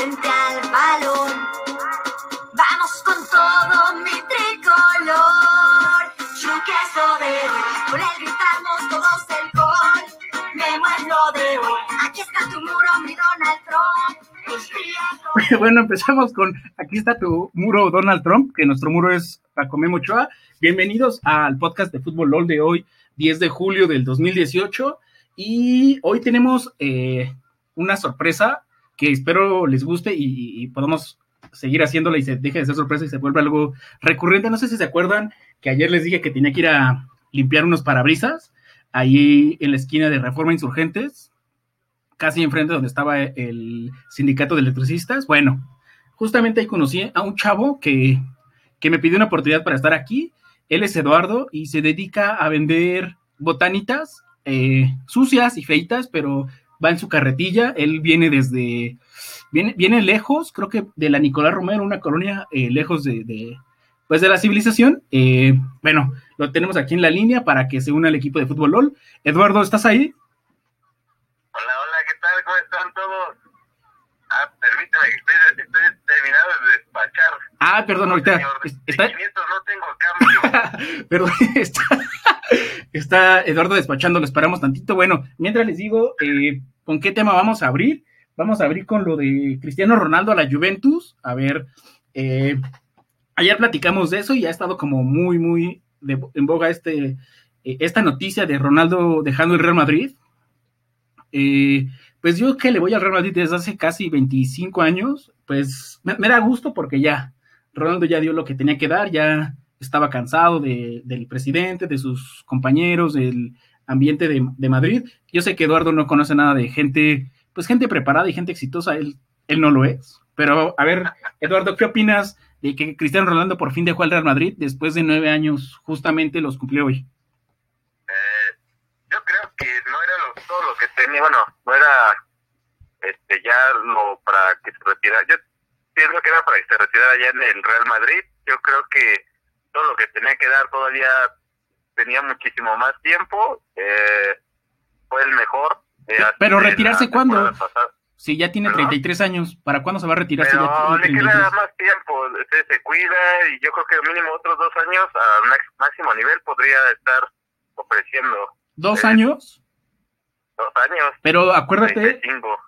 frente al balón. Vamos con todo mi tricolor. Yo que hoy, por él gritamos todos el gol. Me muero de hoy, aquí está tu muro, mi Donald Trump. Bueno, empezamos con aquí está tu muro Donald Trump, que nuestro muro es Pacomé Mochoa. Bienvenidos al podcast de Fútbol LOL de hoy, 10 de julio del 2018. Y hoy tenemos eh, una sorpresa que espero les guste y, podamos seguir haciéndola y se deje de ser sorpresa y se vuelva algo recurrente. No sé si se acuerdan que ayer les dije que tenía que ir a limpiar unos parabrisas ahí en la esquina de Reforma Insurgentes, casi enfrente donde estaba el sindicato de electricistas. Bueno, justamente ahí conocí a un chavo que, que me pidió una oportunidad para estar aquí. Él es Eduardo y se dedica a vender botanitas eh, sucias y feitas, pero va en su carretilla. Él viene desde, viene, viene lejos, creo que de la Nicolás Romero, una colonia eh, lejos de, pues de la civilización. Eh, bueno, lo tenemos aquí en la línea para que se una al equipo de fútbol LOL. Eduardo, ¿estás ahí? Hola, hola, ¿qué tal? ¿Cómo están todos? Ah, permítame, estoy, estoy terminado de despachar. Ah, perdón, ahorita. está... no tengo cambio. perdón, está, está Eduardo despachando, lo esperamos tantito. Bueno, mientras les digo, eh, ¿con qué tema vamos a abrir? Vamos a abrir con lo de Cristiano Ronaldo a la Juventus. A ver, eh, ayer platicamos de eso y ha estado como muy, muy en boga este, eh, esta noticia de Ronaldo dejando el Real Madrid. pues yo que le voy al Real Madrid desde hace casi 25 años, pues me, me da gusto porque ya, Ronaldo ya dio lo que tenía que dar, ya estaba cansado de, del presidente, de sus compañeros, del ambiente de, Madrid. Yo sé que Eduardo no conoce nada de gente, pues gente preparada y gente exitosa, él, él no lo es. Pero a ver, Eduardo, ¿qué opinas de que Cristiano Ronaldo por fin dejó al Real Madrid después de nueve años? Justamente los cumplió hoy. Eh, yo creo que no era todo lo que tenía, bueno, no era este, ya lo para que se retirara. Yo pienso que era para que se retirara ya en el Real Madrid. Yo creo que todo lo que tenía que dar todavía tenía muchísimo más tiempo, eh, fue el mejor. Eh, Pero retirarse cuándo? Si ya tiene 33 años, ¿para cuándo se va a retirar? Pero le queda más tiempo, se, cuida y yo creo que mínimo otros dos años a máximo nivel podría estar ofreciendo. ¿Dos eh, años? Dos años. Pero acuérdate,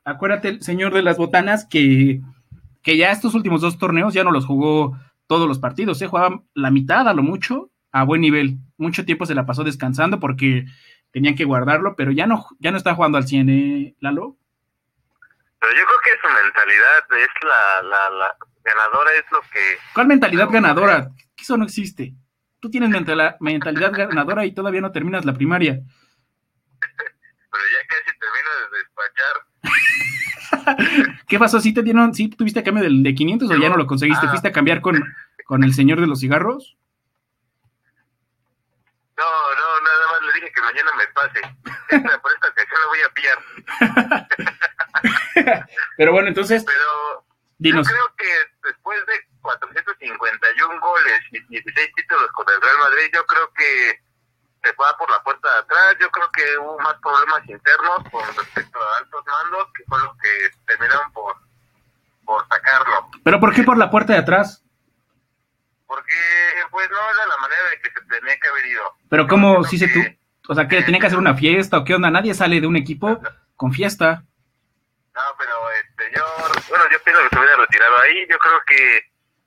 acuérdate, señor de las botanas, que, que ya estos últimos dos torneos ya no los jugó todos los partidos, se ¿eh? jugaba la mitad a lo mucho a buen nivel. Mucho tiempo se la pasó descansando porque tenían que guardarlo, pero ya no, ya no está jugando al 100, ¿eh, Lalo? Pero yo creo que su mentalidad es la, la, ganadora, es lo que... ¿Cuál mentalidad ganadora? Eso no existe. Tú tienes mentalidad ganadora y todavía no terminas la primaria. pero ya casi termino de despachar. ¿Qué pasó? ¿Sí te dieron, sí tuviste cambio de, de 500 o ya no lo conseguiste? Ah. ¿Fuiste a cambiar con, con el señor de los cigarros? No, no, nada más le dije que mañana me pase. por esta ocasión lo voy a pillar. Pero bueno, entonces. Pero yo creo que después de 451 goles y 16 títulos con el Real Madrid, yo creo que se va por la puerta de atrás. Yo creo que hubo más problemas internos con respecto a altos mandos, que fue lo que terminaron por, por sacarlo. ¿Pero por qué por la puerta de atrás? Porque, pues, no era la manera de que se tenía que haber ido. Pero, ¿cómo si se tú? O sea, que tenía que hacer una fiesta o qué onda? Nadie sale de un equipo con fiesta. No, pero este, yo, bueno, yo pienso que se hubiera retirado ahí. Yo creo que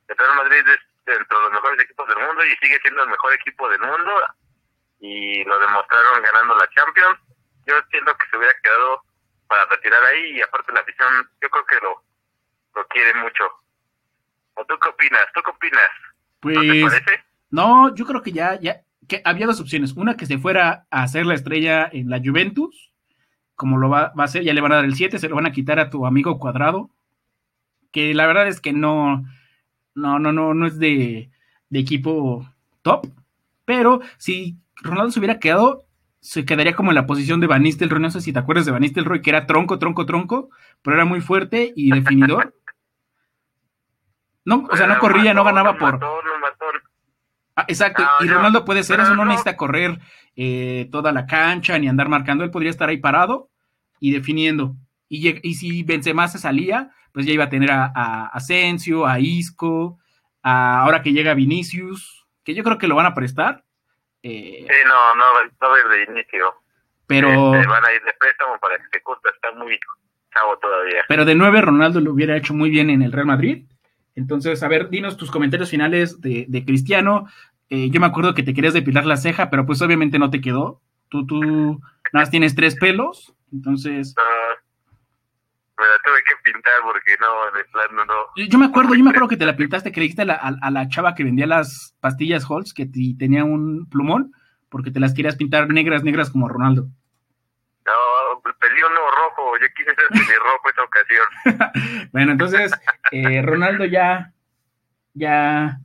el Real Madrid es dentro de los mejores equipos del mundo y sigue siendo el mejor equipo del mundo y lo demostraron ganando la Champions. Yo siento que se hubiera quedado para retirar ahí y aparte la afición, yo creo que lo, lo quiere mucho. ¿O tú qué opinas? ¿Tú qué opinas? Pues, ¿No te pues, parece? No, yo creo que ya, ya, que había dos opciones. Una que se fuera a hacer la estrella en la Juventus, como lo va, va a hacer, ya le van a dar el 7, se lo van a quitar a tu amigo Cuadrado, que la verdad es que no, no, no, no, no es de, de equipo top, pero si Ronaldo se hubiera quedado, se quedaría como en la posición de Van Nistelrooy. No sé si te acuerdas de Van Nistelrooy, que era tronco, tronco, tronco, pero era muy fuerte y definidor. No, o sea, no corría, no ganaba por. Ah, exacto, y Ronaldo puede ser eso, no, necesita correr eh, toda la cancha ni andar marcando, él podría estar ahí parado y definiendo. Y, y si Benzema se salía, pues ya iba a tener a, a Asensio, a Isco, a, ahora que llega Vinicius, que yo creo que lo van a prestar. Eh, Sí, no, no, no va a ir de inicio. pero, van a ir de préstamo para que se está muy chavo todavía. pero de nueve Ronaldo lo hubiera hecho muy bien en el Real Madrid. Entonces, a ver, dinos tus comentarios finales de, de Cristiano. Eh, yo me acuerdo que te querías depilar la ceja, pero pues obviamente no te quedó. Tú, tú nada más tienes tres pelos. Entonces, No, me la tuve que pintar porque no, de plano no. yo, me acuerdo, yo me acuerdo que te la pintaste, que le dijiste a la, a- a la chava que vendía las pastillas Halls que te- tenía un plumón, porque te las querías pintar negras, negras como Ronaldo. No, pedí uno rojo, yo quise ser pelirrojo esta ocasión. Bueno, entonces, eh, Ronaldo ya, ya,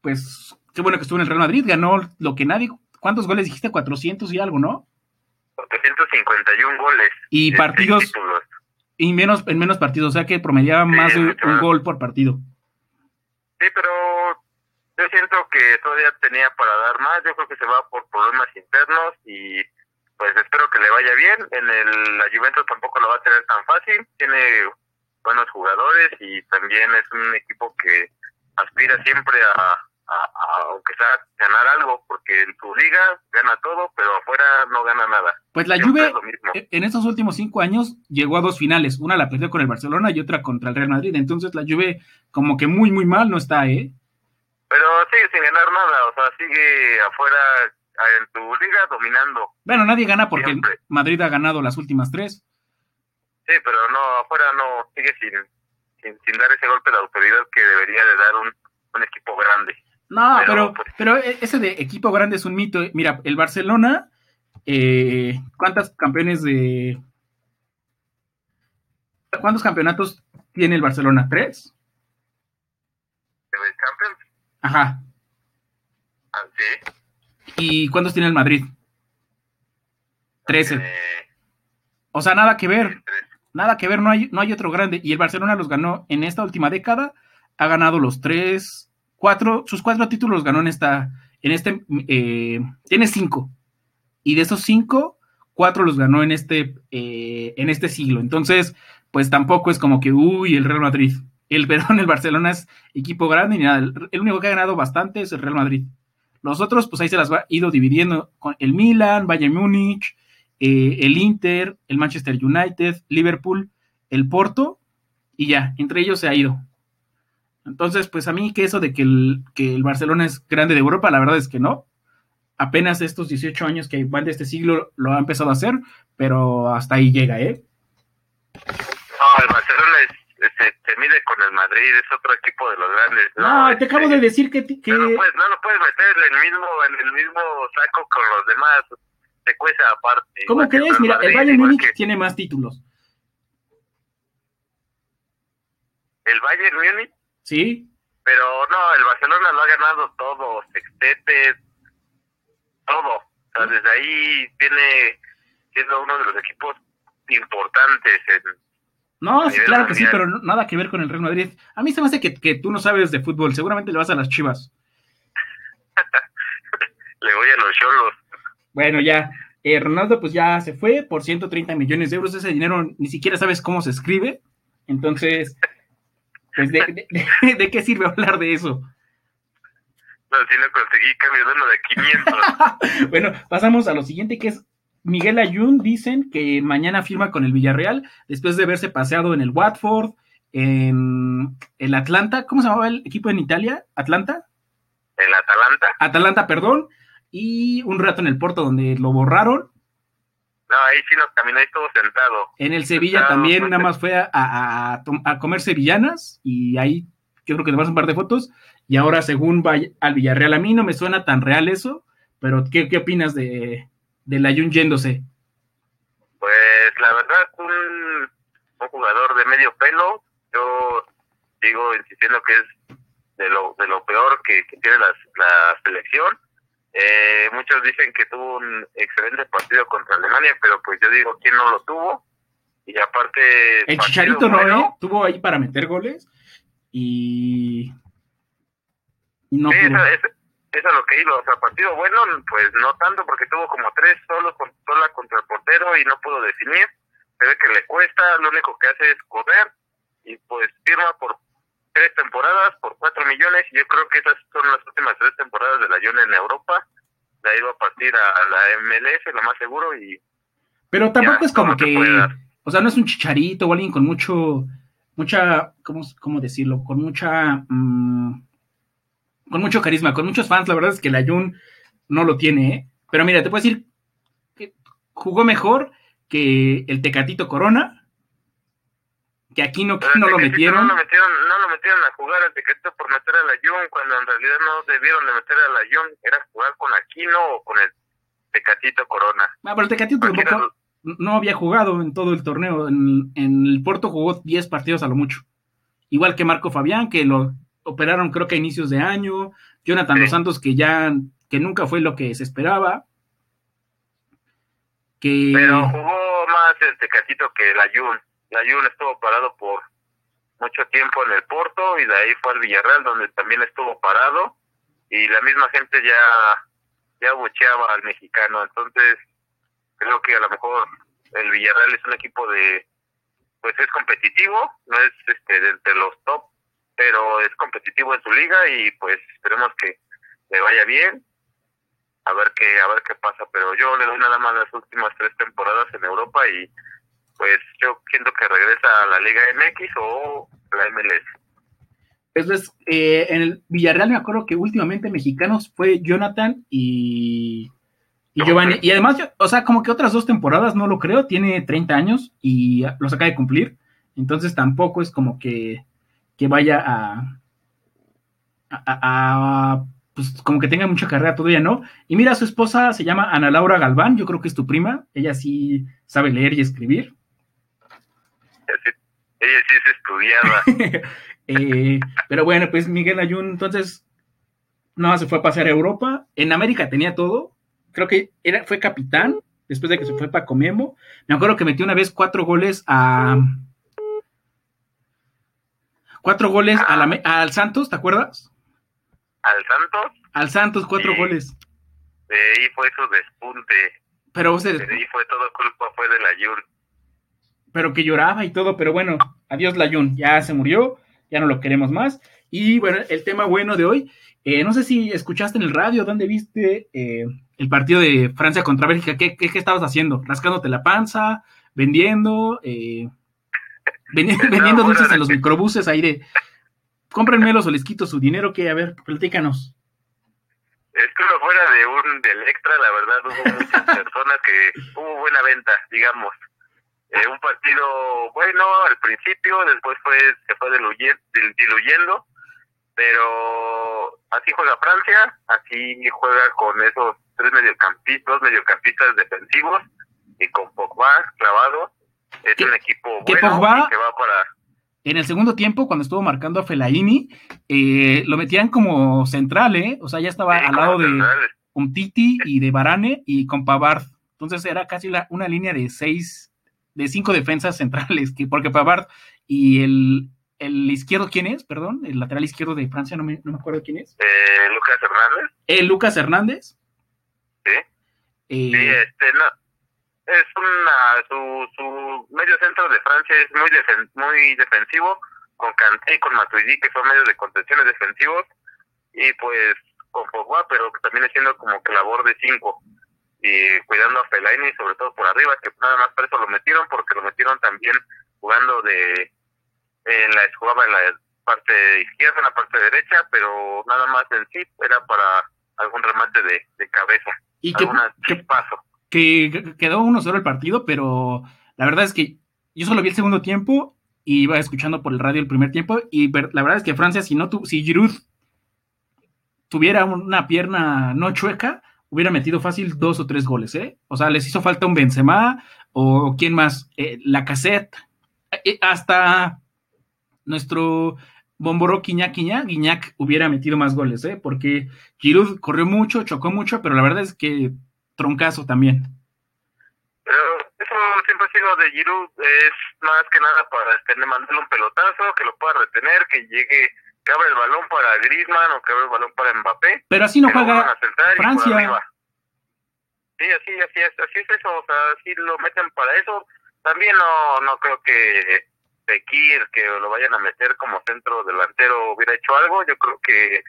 pues, qué bueno que estuvo en el Real Madrid, ganó lo que nadie, ¿cuántos goles dijiste? 400 y algo, ¿no? 451 goles. Y Este, partidos. Y menos, en menos partidos, o sea que promediaba Sí, más de un gol por partido. Sí, pero yo siento que todavía tenía para dar más. Yo creo que se va por problemas internos y pues espero que le vaya bien. En el, la Juventus tampoco lo va a tener tan fácil. Tiene buenos jugadores y también es un equipo que aspira siempre a, a- a, aunque sea ganar algo, porque en su liga gana todo, pero afuera no gana nada. Pues la Siempre Juve, es eh, en estos últimos cinco años, llegó a dos finales. Una la perdió con el Barcelona y otra contra el Real Madrid. Entonces la Juve, como que muy, muy mal no está, ¿eh? Pero sigue sin ganar nada, o sea, sigue afuera en su liga dominando. Bueno, nadie gana porque Siempre. Madrid ha ganado las últimas tres. Sí, pero no, afuera no, sigue sin, sin, sin dar ese golpe de autoridad que debería de dar un, un equipo grande. No, Pero, pero, pues- pero ese de equipo grande es un mito. Mira, el Barcelona, eh, ¿cuántas campeones de... ¿Cuántos campeonatos tiene el Barcelona? ¿Tres? ¿El Champions? Ajá. Ah, sí. ¿Y cuántos tiene el Madrid? Trece. Eh, O sea, nada que ver. Nada que ver, no hay, no hay otro grande. Y el Barcelona los ganó en esta última década. Ha ganado los tres, cuatro, sus cuatro títulos los ganó en esta, en este, eh, tiene cinco. Y de esos cinco, cuatro los ganó en este, eh, en este siglo. Entonces, pues tampoco es como que, uy, el Real Madrid. El, perdón, el Barcelona es equipo grande ni nada. El, el único que ha ganado bastante es el Real Madrid. Los otros, pues ahí se las ha ido dividiendo con el Milan, Bayern Múnich, eh, el Inter, el Manchester United, Liverpool, el Porto, y ya, entre ellos se ha ido. Entonces, pues a mí que eso de que el, que el Barcelona es grande de Europa, la verdad es que no. Apenas estos 18 años que van de este siglo lo ha empezado a hacer, pero hasta ahí llega, ¿eh? No, el Barcelona es, es- se, mide con el Madrid, es otro equipo de los grandes. No, te acabo este, de decir que... que- No lo puedes, no lo puedes meter en el mismo, en el mismo saco con los demás. Se cuece aparte. ¿Cómo crees? Mira, el Bayern Múnich que tiene más títulos, El Bayern Múnich, ¿sí? pero no, el Barcelona lo ha ganado todo, sextete, todo. O sea, desde ahí viene siendo uno de los equipos importantes en, No, sí, claro que sí, pero nada que ver con el Real Madrid. A mí se me hace que, que tú no sabes de fútbol, seguramente le vas a las chivas. le voy a los cholos. Bueno, ya. eh, Ronaldo pues ya se fue por 130 millones de euros. Ese dinero ni siquiera sabes cómo se escribe. Entonces, pues, ¿de, de- de- de qué sirve hablar de eso? No, si no conseguí de uno de 500. Bueno, pasamos a lo siguiente que es Miguel Ayun. Dicen que mañana firma con el Villarreal después de haberse paseado en el Watford, en el Atlanta. ¿Cómo se llamaba el equipo en Italia? ¿Atlanta? el Atalanta. Atalanta, perdón. Y un rato en el Porto donde lo borraron. No, ahí sí nos caminó ahí todo sentado. En el Sevilla también nada más fue a, a- a tom- a comer sevillanas y ahí yo creo que te vas un par de fotos. Y ahora según va al Villarreal, a mí no me suena tan real eso, pero ¿qué, qué opinas de, del Ayun yéndose? Pues la verdad, un, un jugador de medio pelo, yo sigo insistiendo que es de lo, de lo peor que, que tiene la, la selección. Eh, muchos dicen que tuvo un excelente partido contra Alemania, pero pues yo digo, ¿quién no lo tuvo? Y aparte... El Chicharito no, bueno, ¿eh? Tuvo ahí para meter goles y... y no Sí, eso, eso- eso es lo que iba. O sea, partido bueno, pues no tanto, porque tuvo como tres solos con, sola contra el portero y no pudo definir. Se ve que le cuesta, lo único que hace es correr. y pues firma por tres temporadas por cuatro millones y yo creo que esas son las últimas tres temporadas de la Jun en Europa. De ahí va a partir a la MLS, lo más seguro, y Pero tampoco Ya, es como ¿cómo te que, o sea, no es un chicharito o alguien con mucho, mucha, ¿cómo, cómo decirlo? Con mucha, mm, con mucho carisma, con muchos fans. La verdad es que la Jun no lo tiene, ¿eh? Pero mira, te puedo decir que jugó mejor que el Tecatito Corona, que aquí no, no lo metieron. No lo metieron, no lo metieron a jugar al Tecatito por meter a la Jun, cuando en realidad no debieron de meter a la Jun, era jugar con Aquino o con el Tecatito Corona. Ah, pero el Tecatito tampoco no había jugado en todo el torneo. En, en el Porto jugó 10 partidos a lo mucho. Igual que Marco Fabián, que lo operaron creo que a inicios de año. Jonathan Sí. Dos Santos, que ya que nunca fue lo que se esperaba. Que Pero jugó más el Tecatito que la Jun. La Jun estuvo parado por mucho tiempo en el Porto y de ahí fue al Villarreal donde también estuvo parado y la misma gente ya ya bucheaba al mexicano. Entonces creo que a lo mejor el Villarreal es un equipo de pues es competitivo, no es este de entre los top, pero es competitivo en su liga y pues esperemos que le vaya bien a ver qué a ver qué pasa pero yo le doy nada más las últimas tres temporadas en Europa y pues yo siento que regresa a la Liga MX o la MLS eso es, eh, en el Villarreal me acuerdo que últimamente mexicanos fue Jonathan y, y Giovanni. Y además, yo- o sea, como que otras dos temporadas no lo creo. Tiene 30 años y los acaba de cumplir. Entonces tampoco es como que, que vaya a- a, pues como que tenga mucha carrera todavía, ¿no? Y mira, su esposa se llama Ana Laura Galván, yo creo que es tu prima, ella sí sabe leer y escribir. Ella sí es estudiada Eh, pero bueno, pues Miguel Ayun, entonces, no, se fue a pasear a Europa. En América tenía todo. Creo que era, fue capitán después de que se fue para Comemo. Me acuerdo que metió una vez cuatro goles a. Cuatro goles a la me- al Santos, ¿te acuerdas? al Santos Al Santos, cuatro Sí. goles. de ahí fue su despunte Pero, sea, de ahí fue todo culpa fue de la pero que lloraba y todo, pero bueno, adiós Layun, ya se murió, ya no lo queremos más. Y bueno, el tema bueno de hoy, eh, no sé si escuchaste en el radio, ¿dónde viste eh, el partido de Francia contra Bélgica? ¿Qué, qué, qué estabas haciendo? ¿Rascándote la panza? ¿Vendiendo? Eh, vendi- vendiendo dulces en los microbuses ahí de, cómprenmelos o les quito su dinero, que A ver, platícanos. Estuvo fuera de un del extra, la verdad hubo muchas personas que hubo buena venta, digamos. Eh, un partido bueno al principio, después fue se fue diluye- dil- diluyendo, pero así juega Francia, así juega con esos tres mediocampistas, dos mediocampistas defensivos y con Pogba clavado. Es ¿Qué- un equipo qué bueno Pogba? que va para En el segundo tiempo, cuando estuvo marcando a Fellaini, eh, lo metían como central, ¿eh? O sea, ya estaba sí, al lado de... central. con Titi y de Varane y con Pavard. Entonces era casi la- una línea de seis, de cinco defensas centrales, que, porque Pavard y el, el izquierdo, ¿quién es? Perdón, el lateral izquierdo de Francia, no me, no me acuerdo quién es. Eh, Lucas Hernández, Eh, Lucas Hernández. sí. Eh, Sí, este, no, es una, su, su medio centro de Francia es muy defen- muy defensivo, con Kanté y con Matuidi, que son medios de contenciones defensivos, y pues con Pogba, pero que también haciendo como que labor de cinco, y cuidando a Fellaini, sobre todo por arriba, que nada más por eso lo metieron, porque lo metieron también jugando de, en la, jugaba en la parte izquierda, en la parte derecha, pero nada más en sí era para algún remate de, de cabeza, y alguna que- chispazo. que quedó 1-0 el partido, pero la verdad es que yo solo vi el segundo tiempo y iba escuchando por el radio el primer tiempo y la verdad es que Francia, si no tu, si Giroud tuviera una pierna no chueca, hubiera metido fácil dos o tres goles, ¿eh? O sea, les hizo falta un Benzema o quién más, eh, la cassette, hasta nuestro Bomboró Quiñac Quiñac, Guiñac hubiera metido más goles, ¿eh? Porque Giroud corrió mucho, chocó mucho, pero la verdad es que troncazo también. Pero eso siempre ha sido de Giroud, es más que nada para este, mandarle un pelotazo, que lo pueda retener, que llegue, que abra el balón para Griezmann o que abra el balón para Mbappé. Pero así no juega Francia. Sí, así, así es, así es eso, o sea, así lo meten para eso. También no, no creo que Fekir, que lo vayan a meter como centro delantero, hubiera hecho algo. Yo creo que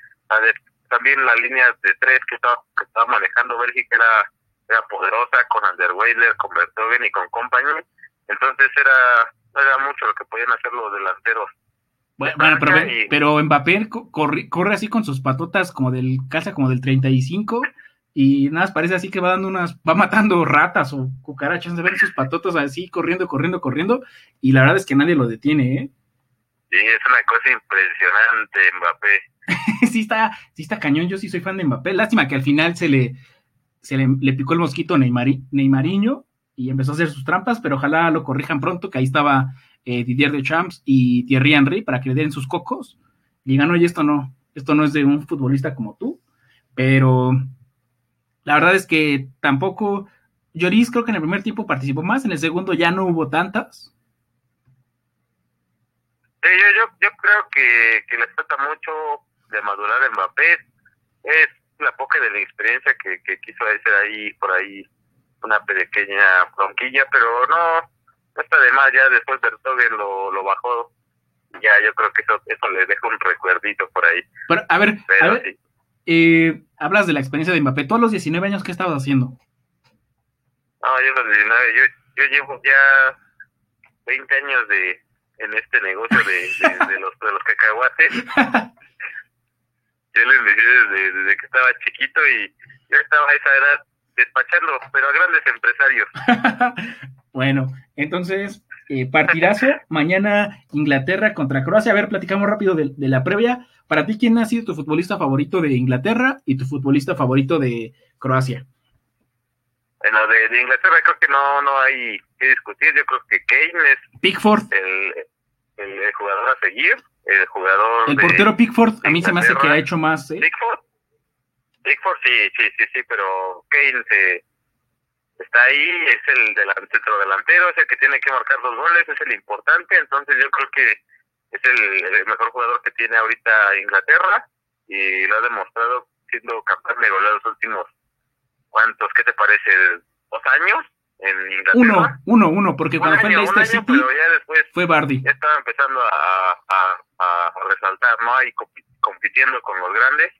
también la línea de tres que estaba, que estaba manejando Bélgica era, era poderosa con Anderweiler, con Bertogen y con Company. Entonces era, era mucho lo que podían hacer los delanteros. Bueno, pero, pero Mbappé corre, corre así con sus patotas como del casa como del 35 y nada, parece así que va dando unas, va matando ratas o cucarachas, de ver sus patotas así corriendo, corriendo, corriendo, y la verdad es que nadie lo detiene, ¿eh? Sí, es una cosa impresionante, Mbappé. sí está, sí está cañón, yo sí soy fan de Mbappé. Lástima que al final se le, se le, picó el mosquito Neymar, Neymariño y empezó a hacer sus trampas, pero ojalá lo corrijan pronto, que ahí estaba eh, Didier de Champs y Thierry Henry para que le den sus cocos. Y digan, oye, esto no, esto no es de un futbolista como tú, pero la verdad es que tampoco. Lloris creo que en el primer tiempo participó más, en el segundo ya no hubo tantas. yo, yo, yo creo que, que le falta mucho de madurar Mbappé. Es la poca de la experiencia que, que quiso hacer ahí, por ahí, una pequeña bronquilla, pero no, no está de más. Ya después Bertogen lo, lo bajó. Ya yo creo que eso, eso le deja un recuerdito por ahí. Pero, a ver, a ver eh, hablas de la experiencia de Mbappé. ¿Tú a los 19 años qué estabas haciendo? No, yo a los 19, yo, yo llevo ya 20 años de en este negocio de, de, los, de los cacahuates. yo les decía desde, desde que estaba chiquito y yo estaba a esa edad despachando, pero a grandes empresarios. bueno, entonces, eh, partidazo, mañana Inglaterra contra Croacia. A ver, platicamos rápido de, de la previa. Para ti, ¿quién ha sido tu futbolista favorito de Inglaterra y tu futbolista favorito de Croacia? Bueno, de, Inglaterra creo que no, no hay que discutir. Yo creo que Kane es Pickford. El, el, jugador a seguir. El jugador. El portero Pickford, a mí se me hace que ha hecho más. ¿eh? Pickford. Pickford, sí, sí, sí, sí, pero Kane se, está ahí, es el delantero delantero, es el que tiene que marcar dos goles, es el importante. Entonces, yo creo que es el, mejor jugador que tiene ahorita Inglaterra y lo ha demostrado siendo capaz de golear los últimos cuántos, ¿qué te parece? ¿Dos años? En Inglaterra. Uno, uno, uno, porque cuando fue en Leicester City fue Bardi. Ya estaba empezando a, a, a, resaltar, ¿no? Ahí compitiendo con los grandes,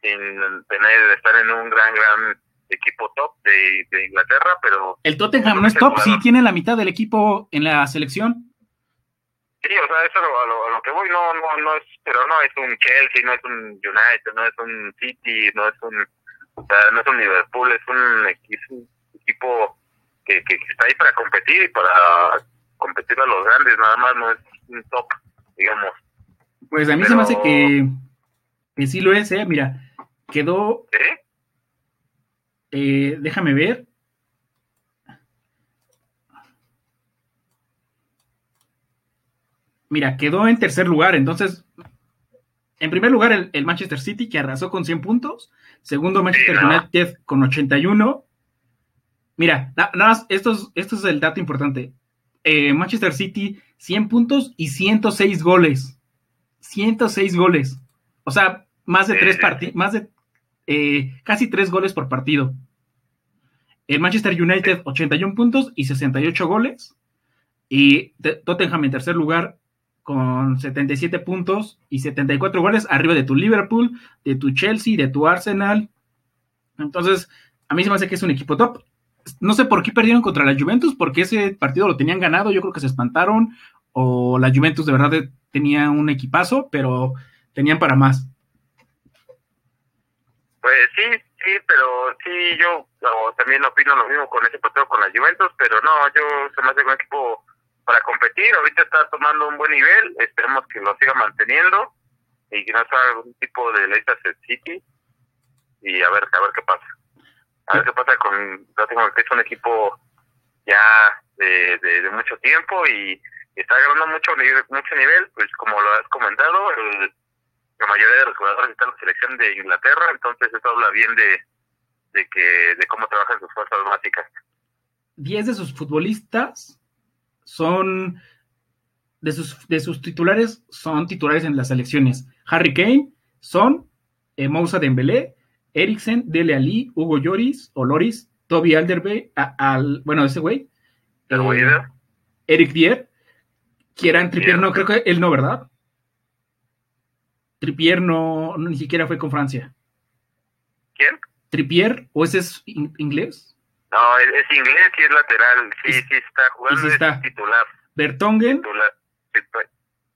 sin tener estar en un gran, gran equipo top de, de Inglaterra, pero... El Tottenham no es top, sí tiene la mitad del equipo en la selección. Sí, o sea, eso a lo, a lo, que voy, no, no, no es, pero no es un Chelsea, no es un United, no es un City, no es un, o sea, no es un Liverpool, es un, equipo que, que, está ahí para competir y para competir a los grandes, nada más, no es un top, digamos. Pues a mí se me hace que, que sí lo es, eh, mira, quedó, ¿Eh? Eh déjame ver, Mira, quedó en tercer lugar, entonces, en primer lugar el, Manchester City que arrasó con 100 puntos, segundo Manchester United con 81. Mira, nada más, esto es, esto es el dato importante. Eh, Manchester City 100 puntos y 106 goles. 106 goles. O sea, más de tres partidos, más de eh, casi tres goles por partido. El Manchester United 81 puntos y 68 goles. Y Tottenham en tercer lugar con 77 puntos y 74 goles arriba de tu Liverpool, de tu Chelsea, de tu Arsenal. Entonces, a mí se me hace que es un equipo top. No sé por qué perdieron contra la Juventus, porque ese partido lo tenían ganado, yo creo que se espantaron, o la Juventus de verdad tenía un equipazo, pero tenían para más. Pues sí, sí, pero sí, yo también opino lo mismo con ese partido con la Juventus, pero no, yo se me hace un equipo para competir. Ahorita está tomando un buen nivel, esperemos que lo siga manteniendo y que no sea algún tipo de Leicester City y a ver, a ver qué pasa. A ver qué pasa con que es un equipo ya de, de, mucho tiempo y, está ganando mucho nivel, mucho nivel, pues como lo has comentado, la mayoría de los jugadores están en la selección de Inglaterra, entonces eso habla bien de, de que de cómo trabajan sus fuerzas básicas. Diez de sus futbolistas son de sus, de sus titulares, son titulares en las selecciones. Harry Kane, Son, eh, Moussa Dembélé, Eriksen, Dele Ali, Hugo Lloris, o Loris, Toby Alderweireld, al, bueno, ese güey, eh, Eric Dier, Kieran Trippier, no, creo que él no, ¿verdad? Trippier no, no, ni siquiera fue con Francia. Trippier, ¿o ese es in- inglés? No, es, es inglés y es lateral. Sí, Y- sí está jugando, y sí es está. titular. Bertongen, titular. Sí, pues.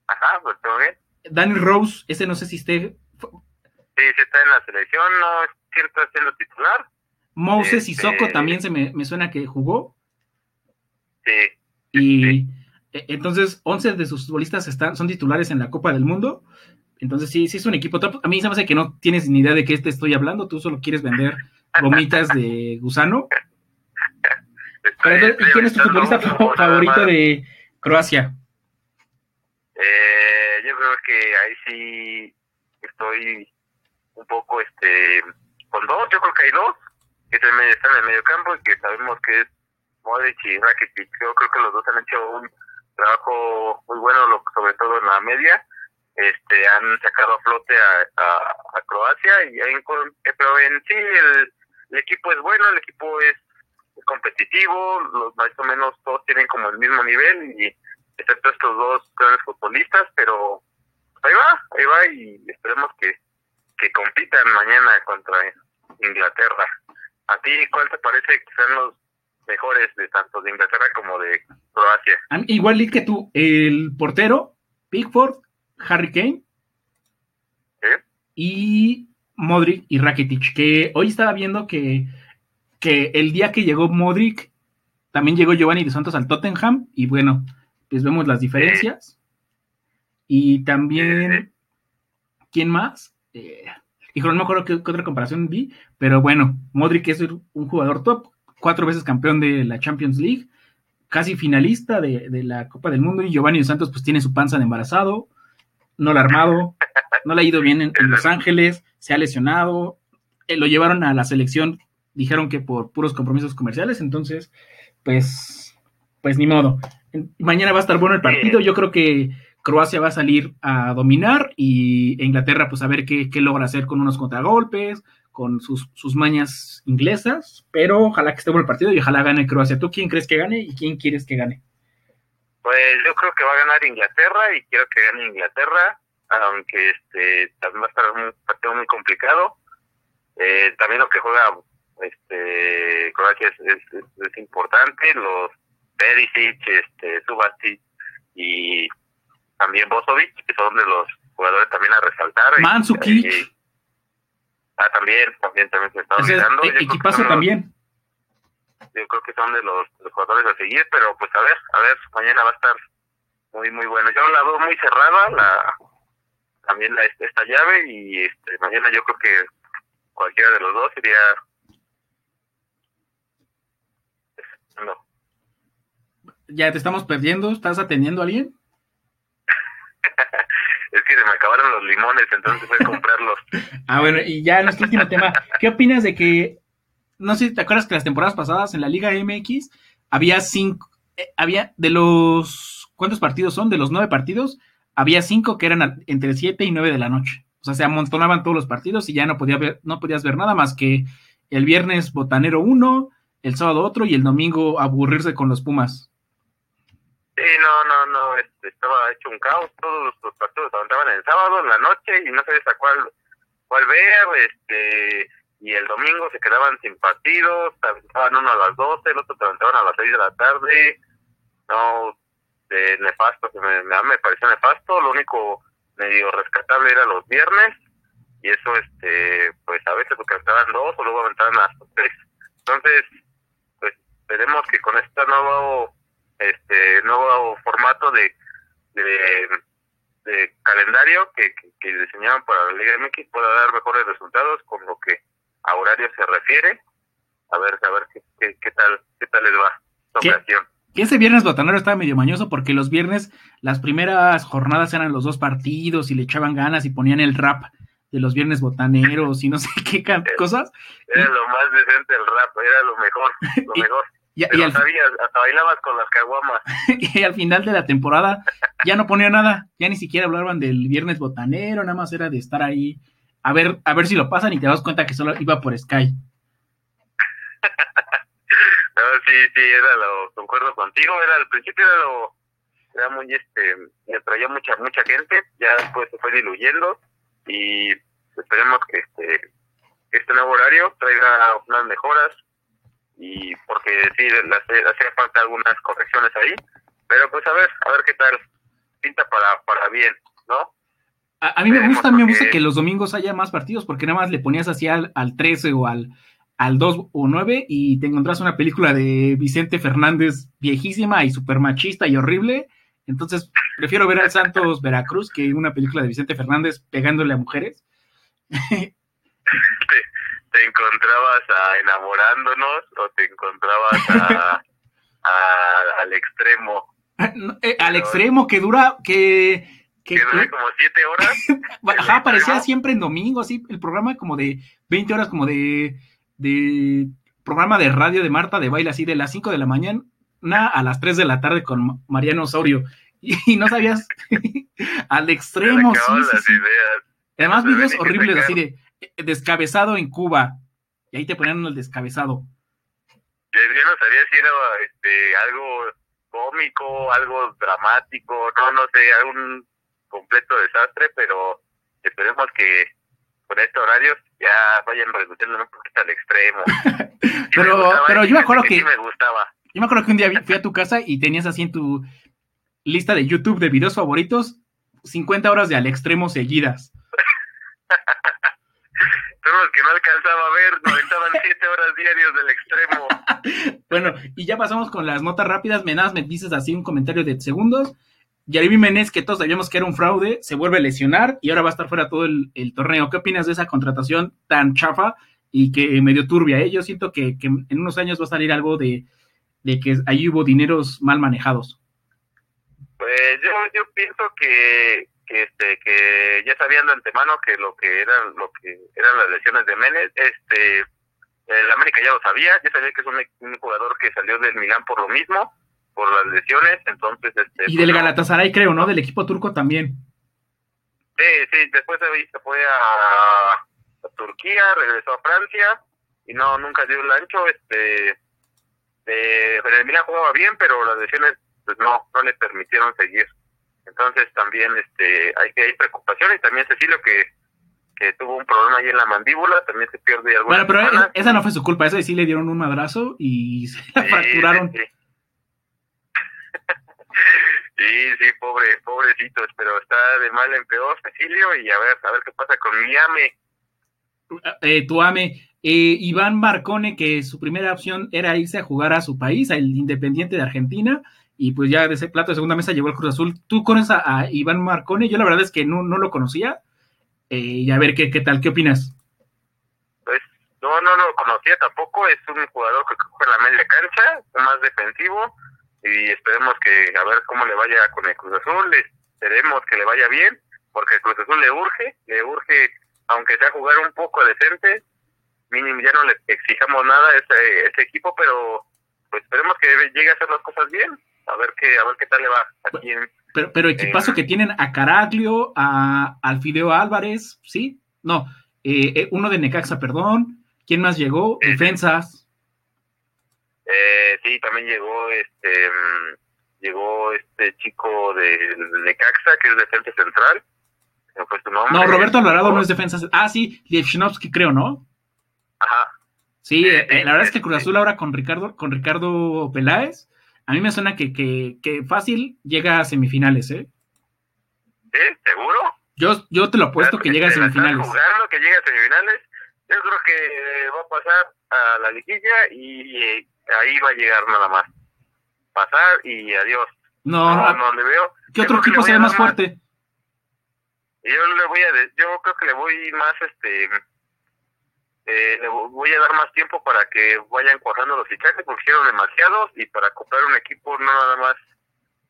Ajá, bien. Danny Rose, ese no sé si esté. Sí, sí está en la selección, no es cierto, es siendo titular. Moses Este- Sissoko también se me, me suena que jugó. Sí, Y eh, entonces 11 de sus futbolistas están, son titulares en la Copa del Mundo. Entonces sí, sí es un equipo top. A mí se me hace que no tienes ni idea de qué te estoy hablando. Tú solo quieres vender gomitas de gusano. Pero ¿y quién es tu futbolista favorito de Croacia? Eh, yo creo que ahí sí estoy un poco este con dos, yo creo que hay dos que me están en el medio campo y que sabemos que es Modric y Rakitic. Yo creo que los dos han hecho un trabajo muy bueno, sobre todo en la media. Este, han sacado a flote a, a, Croacia y con- eh, pero en sí el, el equipo es bueno, el equipo es, competitivo, los más o menos todos tienen como el mismo nivel y excepto estos dos grandes futbolistas, pero ahí va, ahí va y esperemos que, que compitan mañana contra Inglaterra. ¿A ti cuál te parece que sean los mejores de tanto de Inglaterra como de Croacia? Igual que tú, el portero, Pickford, Harry Kane ¿Eh? y Modric y Rakitic, que hoy estaba viendo que, que el día que llegó Modric, también llegó Giovanni de Santos al Tottenham, y bueno, pues vemos las diferencias. Y también, ¿quién más? Eh, híjole, no me acuerdo qué, qué otra comparación vi, pero bueno, Modric es un jugador top, cuatro veces campeón de la Champions League, casi finalista de, de la Copa del Mundo, y Giovanni dos Santos pues tiene su panza de embarazado, no la ha armado, no le ha ido bien en, en Los Ángeles, se ha lesionado, eh, lo llevaron a la selección, dijeron que por puros compromisos comerciales, entonces, pues, pues ni modo. Mañana va a estar bueno el partido, yo creo que Croacia va a salir a dominar y Inglaterra pues a ver qué, qué logra hacer con unos contragolpes, con sus, sus mañas inglesas, pero ojalá que esté bueno el partido y ojalá gane Croacia. ¿Tú quién crees que gane y quién quieres que gane? Pues yo creo que va a ganar Inglaterra y quiero que gane Inglaterra, aunque este también va a estar un partido muy complicado. Eh, también lo que juega este Croacia es, es, es- es importante, los Perisic, este Subasic y también Bozovic, que son de los jugadores también a resaltar. Y- ah, también, también, también se está olvidando. e- equipazo también. Yo creo que son de los, los jugadores a seguir, pero pues a ver, a ver, mañana va a estar muy, muy bueno. Yo la veo muy cerrada, la también la, esta llave, y este mañana yo creo que cualquiera de los dos sería... No, Ya te estamos perdiendo, ¿estás atendiendo a alguien? es que se me acabaron los limones, entonces fue comprarlos. Ah, bueno, y ya nuestro último tema. ¿Qué opinas de que, no sé si te acuerdas que las temporadas pasadas en la Liga MX había cinco, eh, había de los, ¿cuántos partidos son? De los nueve partidos, había cinco que eran entre siete y nueve de la noche. O sea, se amontonaban todos los partidos y ya no, podía ver, no podías ver nada más que el viernes Botanero uno, el sábado otro y el domingo aburrirse con los Pumas. Sí, no, no, no, este, estaba hecho un caos, todos los, partidos se el sábado, en la noche, y no sabías a cuál, cuál ver, este, y el domingo se quedaban sin partidos, te aventaban uno a las 12, el otro te aventaban a las 6 de la tarde, no, de nefasto, me, me, pareció nefasto, lo único medio rescatable era los viernes, y eso, este, pues a veces porque aventaban dos, o luego aventaban hasta tres, entonces, pues esperemos que con este nuevo este nuevo formato de, de, calendario que, que, que diseñaron para la Liga MX pueda dar mejores resultados con lo que a horario se refiere. A ver, a ver qué, qué, qué tal qué tal les va ¿Qué? ocasión. Que ese viernes botanero estaba medio mañoso porque los viernes las primeras jornadas eran los dos partidos y le echaban ganas y ponían el rap de los viernes botaneros y no sé qué cosas. Era lo más decente el rap, era lo mejor, lo Y- mejor. Y, y Pero al, sabías, hasta bailabas con las caguamas. y al final de la temporada ya no ponía nada, ya ni siquiera hablaban del viernes botanero, nada más era de estar ahí a ver, a ver si lo pasan y te das cuenta que solo iba por Sky. Sí, sí, era lo, concuerdo contigo, era al principio era lo, era muy, este, le atraía mucha, mucha gente, ya después se fue diluyendo y esperemos que este, este nuevo horario traiga unas mejoras y porque sí, le falta algunas correcciones ahí, pero pues a ver, a ver qué tal pinta para, para bien, ¿no? A, a mí me gusta, me gusta que los domingos haya más partidos porque nada más le ponías así al, al 13 o al, al 2 o 9 y te encontrás una película de Vicente Fernández viejísima y super machista y horrible. Entonces prefiero ver al Santos Veracruz que una película de Vicente Fernández pegándole a mujeres. te, te encontrabas a enamorándonos o te encontrabas a, a- al extremo No, eh, al extremo que dura, que... que- dura como siete horas Ajá, ¿El parecía siempre en domingo, así, el programa como de 20 horas, como de, de programa de radio de Marta de baile, así de las 5 de la mañana a las 3 de la tarde con Mariano Osorio. Y, no sabías al extremo, sí, ideas Además, No videos horribles así de eh, descabezado en Cuba. Y ahí te ponían el descabezado. yo no sabía si era este algo cómico algo dramático no no sé algún completo desastre pero esperemos que con este horario ya vayan reduciendo un poquito al extremo Sí Pero- gustaba, pero yo me acuerdo que- me gustaba Yo me acuerdo que un día fui a tu casa y tenías así en tu lista de YouTube de videos favoritos 50 horas de al extremo seguidas. Todos los que no alcanzaba a ver, estaban siete horas diarios del extremo. Bueno, y ya pasamos con las notas rápidas. Me nada me dices así un comentario de segundos. Yarimi Menez, que todos sabíamos que era un fraude, se vuelve a lesionar y ahora va a estar fuera todo el, torneo. ¿Qué opinas de esa contratación tan chafa y que medio turbia? eh? Yo siento que, en unos años va a salir algo de, que ahí hubo dineros mal manejados. Pues yo, yo pienso que, que este que ya sabían de antemano que lo que eran lo que eran las lesiones de Menes, este el América ya lo sabía, ya sabía que es un, un jugador que salió del Milán por lo mismo, por las lesiones, entonces este Y pues, del. Galatasaray, creo, ¿no? Del equipo turco también. Sí, sí, después se fue a, a Turquía, regresó a Francia y no, nunca dio el ancho, este, eh, pero el Milan jugaba bien, pero las lesiones pues no, no le permitieron seguir. Entonces también este, hay que hay preocupación y también Cecilio que, que tuvo un problema ahí en la mandíbula, también se pierde alguna Bueno, pero semana. esa no fue su culpa, esa sí le dieron un madrazo y se la Sí, fracturaron. Sí, sí. Sí, sí, pobre, pobrecitos, pero está de mal en peor Cecilio y a ver, a ver qué pasa con Miami. eh, Tuame, eh, Iván Marcone, que su primera opción era irse a jugar a su país, al Independiente de Argentina, y pues ya de ese plato de segunda mesa llegó el Cruz Azul. ¿Tú conoces a, a Iván Marcone? Yo la verdad es que no, no lo conocía. Eh, y a ver qué, qué tal, qué opinas. Pues no, no lo conocía tampoco, es un jugador que juega en la media cancha, más defensivo, y esperemos que a ver cómo le vaya con el Cruz Azul, esperemos que le vaya bien, porque el Cruz Azul le urge, le urge, aunque sea jugar un poco decente, mínimo ya no le exijamos nada a ese, ese equipo, pero pues esperemos que llegue a hacer las cosas bien, a ver qué, a ver qué tal le va aquí en, Pero, pero equipazo Eh. que tienen a Caraglio, a Alfideo Álvarez, ¿sí? No, eh, eh, uno de Necaxa, perdón. ¿Quién más llegó? Eh. Defensas. Eh, sí, también llegó este mm, llegó este chico de, de Caxa, que es defensa central. ¿Cómo fue su nombre? No, Roberto Alvarado no es defensa. Ah, sí, Lievchinovsky creo, ¿no? Ajá. Sí, eh, eh, la verdad es que Cruz. Azul ahora con Ricardo, con Ricardo Peláez, a mí me suena que, que, que fácil llega a semifinales, ¿eh? ¿Sí? ¿Seguro? Yo, yo te lo apuesto que llega a ¿Te la estás semifinales. jugando que llega a semifinales? Yo creo que va a pasar a la liguilla y eh, ahí va a llegar nada más. Pasar y adiós. No, No, no, no le veo. ¿qué Yo otro equipo se ve más fuerte? Yo le voy a, de- yo creo que le voy más, este, eh, le vo- voy a dar más tiempo para que vayan cuajando los fichajes porque hicieron demasiados y para comprar un equipo no nada más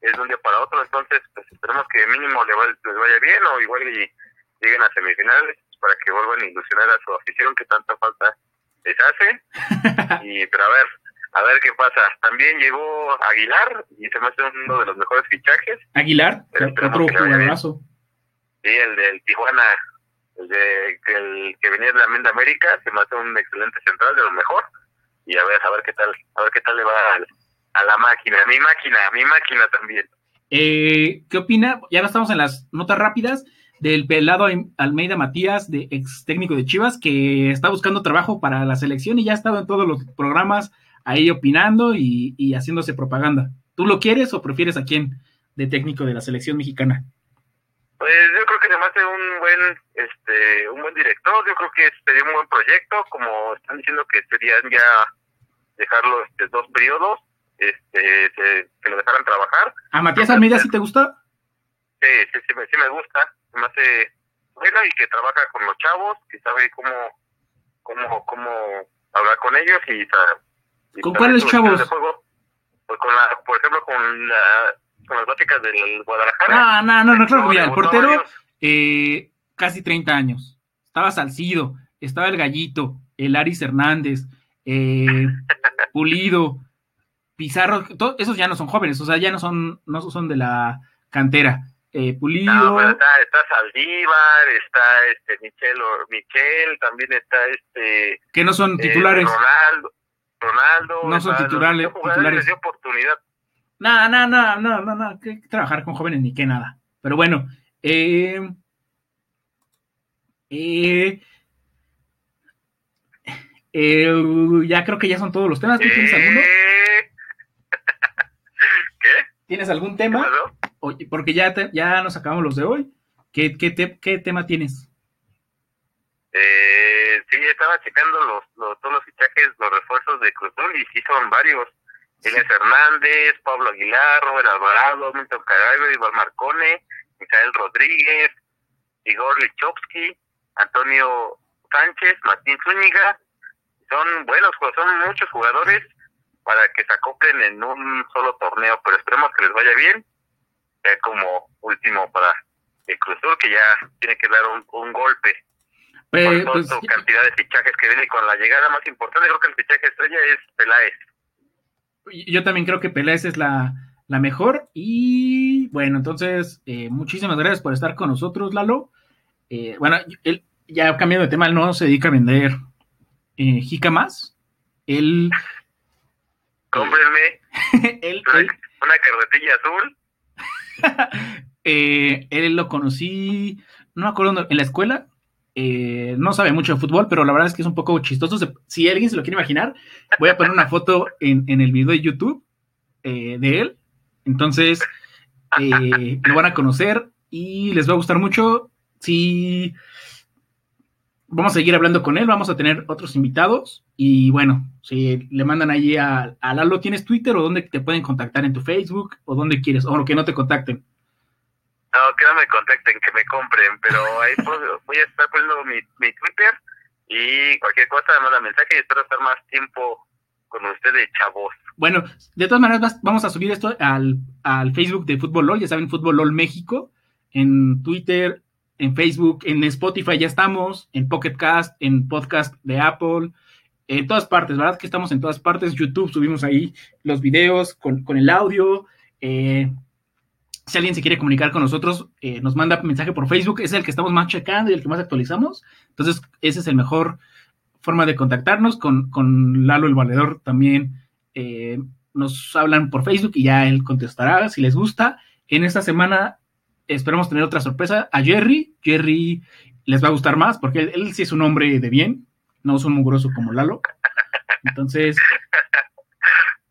es de un día para otro, entonces pues esperemos que mínimo le va- les vaya bien o igual y lleguen a semifinales para que vuelvan a ilusionar a su afición que tanta falta les hace y pero a ver a ver qué pasa también llegó Aguilar y se me hace uno de los mejores fichajes Aguilar, otro jugadorazo. Sí, el del Tijuana, el, de, que el que venía de la Menda América, se me hace un excelente central, de lo mejor. Y a ver, a ver qué tal, a ver qué tal le va a, la máquina, a mi máquina, a mi máquina también. Eh, ¿Qué opina? Ya estamos en las notas rápidas del pelado Almeida Matías, de ex técnico de Chivas, que está buscando trabajo para la selección y ya ha estado en todos los programas ahí opinando y, y haciéndose propaganda. ¿Tú lo quieres o prefieres a quién de técnico de la selección mexicana? Pues yo creo que además de un buen, este, un buen director, yo creo que sería un buen proyecto, como están diciendo que serían ya dejarlo este, dos periodos, este, que lo dejaran trabajar. ¿A Matías Almeida sí te gusta? Sí, sí, sí, me, sí me gusta, me hace bueno y que trabaja con los chavos, que sabe cómo, cómo, cómo hablar con ellos y, y ¿Con cuáles chavos? Pues con la, por ejemplo, con la con las básicas del Guadalajara. No, no, no, claro, mira, el portero, eh, casi 30 años. Estaba Salcido, estaba el Gallito, el Aris Hernández, eh, Pulido, Pizarro, todos esos ya no son jóvenes, o sea, ya no son, no son de la cantera. Eh, Pulido. No, está, está, Saldívar, está este Michel, Michel, también está este. Que no son titulares. Ronaldo, Ronaldo. No son titulares. titulares. Les oportunidad no, no, no, no, no, no, que trabajar con jóvenes ni que nada. Pero bueno, eh, eh, eh, ya creo que ya son todos los temas. ¿Tú tienes alguno? ¿Qué? ¿Tienes algún tema? Oye, porque ya, ya nos acabamos los de hoy. ¿Qué, qué, qué tema tienes? Eh, sí, estaba checando los, los, todos los fichajes, los refuerzos de Cruz y sí son varios. Inés Hernández, Pablo Aguilar, Robert Alvarado, Milton Carayo, Iván Marcone, Misael Rodríguez, Igor Lichovsky, Antonio Sánchez, Martín Zúñiga. Son buenos, son muchos jugadores para que se acoplen en un solo torneo, pero esperemos que les vaya bien. Ya como último para el Cruz que ya tiene que dar un, golpe. Pues, por pues, cantidad de fichajes que viene con la llegada más importante, creo que el fichaje estrella es Peláez yo también creo que Peláez es la, mejor. Y bueno, entonces, eh, muchísimas gracias por estar con nosotros, Lalo. Eh, bueno, él ya cambiando de tema, él no se dedica a vender eh, más Él. Cómprenme. una carretilla azul. Eh, él lo conocí, no me acuerdo, en la escuela. Eh, no sabe mucho de fútbol, pero la verdad es que es un poco chistoso. Si alguien se lo quiere imaginar, voy a poner una foto en, el video de YouTube eh, de él. Entonces, eh, lo van a conocer y les va a gustar mucho. Si vamos a seguir hablando con él, vamos a tener otros invitados. Y bueno, si le mandan allí a, a Lalo, ¿tienes Twitter o dónde te pueden contactar en tu Facebook o dónde quieres? O que no te contacten. No, que no me contacten, que me compren, pero ahí voy a estar poniendo mi, mi Twitter y cualquier cosa me manda mensaje y espero estar más tiempo con ustedes, chavos. Bueno, de todas maneras vamos a subir esto al, al Facebook de Fútbol LOL, ya saben, Fútbol LOL México, en Twitter, en Facebook, en Spotify ya estamos, en Pocket Cast, en podcast de Apple, en todas partes, ¿verdad? Que estamos en todas partes, YouTube subimos ahí los videos con, con el audio, eh, si alguien se quiere comunicar con nosotros, eh, nos manda mensaje por Facebook, es el que estamos más checando y el que más actualizamos. Entonces, esa es el mejor forma de contactarnos. Con, con Lalo el Valedor también eh, nos hablan por Facebook y ya él contestará si les gusta. En esta semana esperamos tener otra sorpresa a Jerry. Jerry les va a gustar más porque él, él sí es un hombre de bien, no es un mugroso como Lalo. Entonces,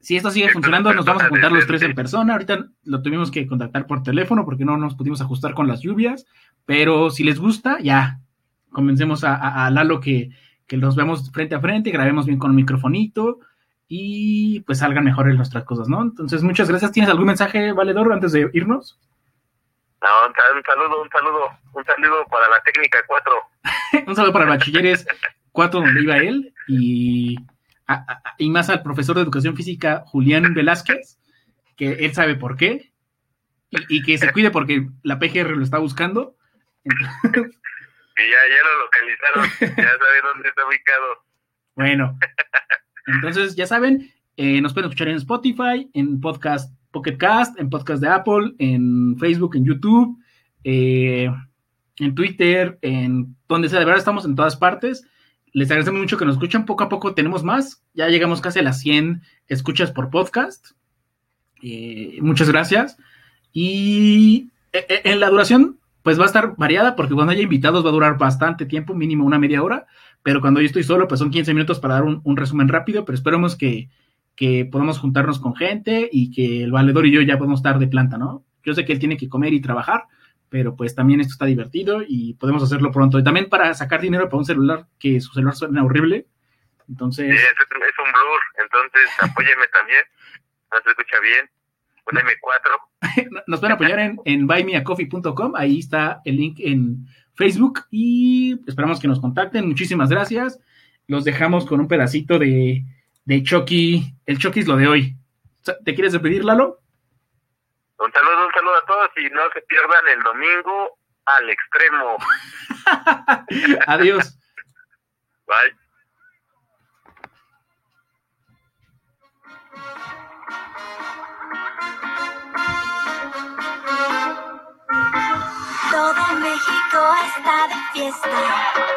si esto sigue funcionando, nos vamos a juntar los tres en persona. Ahorita lo tuvimos que contactar por teléfono porque no nos pudimos ajustar con las lluvias. Pero si les gusta, ya convencemos a, Lalo que, que los veamos frente a frente, grabemos bien con un microfonito y pues salgan mejores nuestras cosas, ¿no? Entonces, muchas gracias. ¿Tienes algún mensaje, Valedor, antes de irnos? No, un saludo, un saludo, un saludo para la técnica 4. un saludo para bachilleres 4 donde iba él y y más al profesor de educación física Julián Velázquez, que él sabe por qué, y, que se cuide porque la PGR lo está buscando. y ya, ya lo localizaron, ya sabe dónde está ubicado. Bueno, entonces ya saben, eh, nos pueden escuchar en Spotify, en podcast Pocket Cast, en podcast de Apple, en Facebook, en YouTube, eh, en Twitter, en donde sea, de verdad estamos en todas partes. Les agradecemos mucho que nos escuchan. Poco a poco tenemos más. Ya llegamos casi a las 100 escuchas por podcast. Eh, muchas gracias. Y e, e, en la duración, pues va a estar variada, porque cuando haya invitados va a durar bastante tiempo, mínimo una media hora, pero cuando yo estoy solo, pues son 15 minutos para dar un, un resumen rápido, pero esperemos que, que podamos juntarnos con gente y que el valedor y yo ya podemos estar de planta, ¿no? Yo sé que él tiene que comer y trabajar, pero pues también esto está divertido y podemos hacerlo pronto. Y también para sacar dinero para un celular que su celular suena horrible. Entonces. Sí, es, es un blur, entonces apóyeme también. No se escucha bien. Un M4. Nos pueden apoyar en, en buymeacoffee.com. Ahí está el link en Facebook y esperamos que nos contacten. Muchísimas gracias. Los dejamos con un pedacito de, de Chucky. El Chucky es lo de hoy. ¿Te quieres despedir, Lalo? Un saludo, un saludo a todos y no se pierdan el domingo al extremo. Adiós. Bye. Todo México está de fiesta.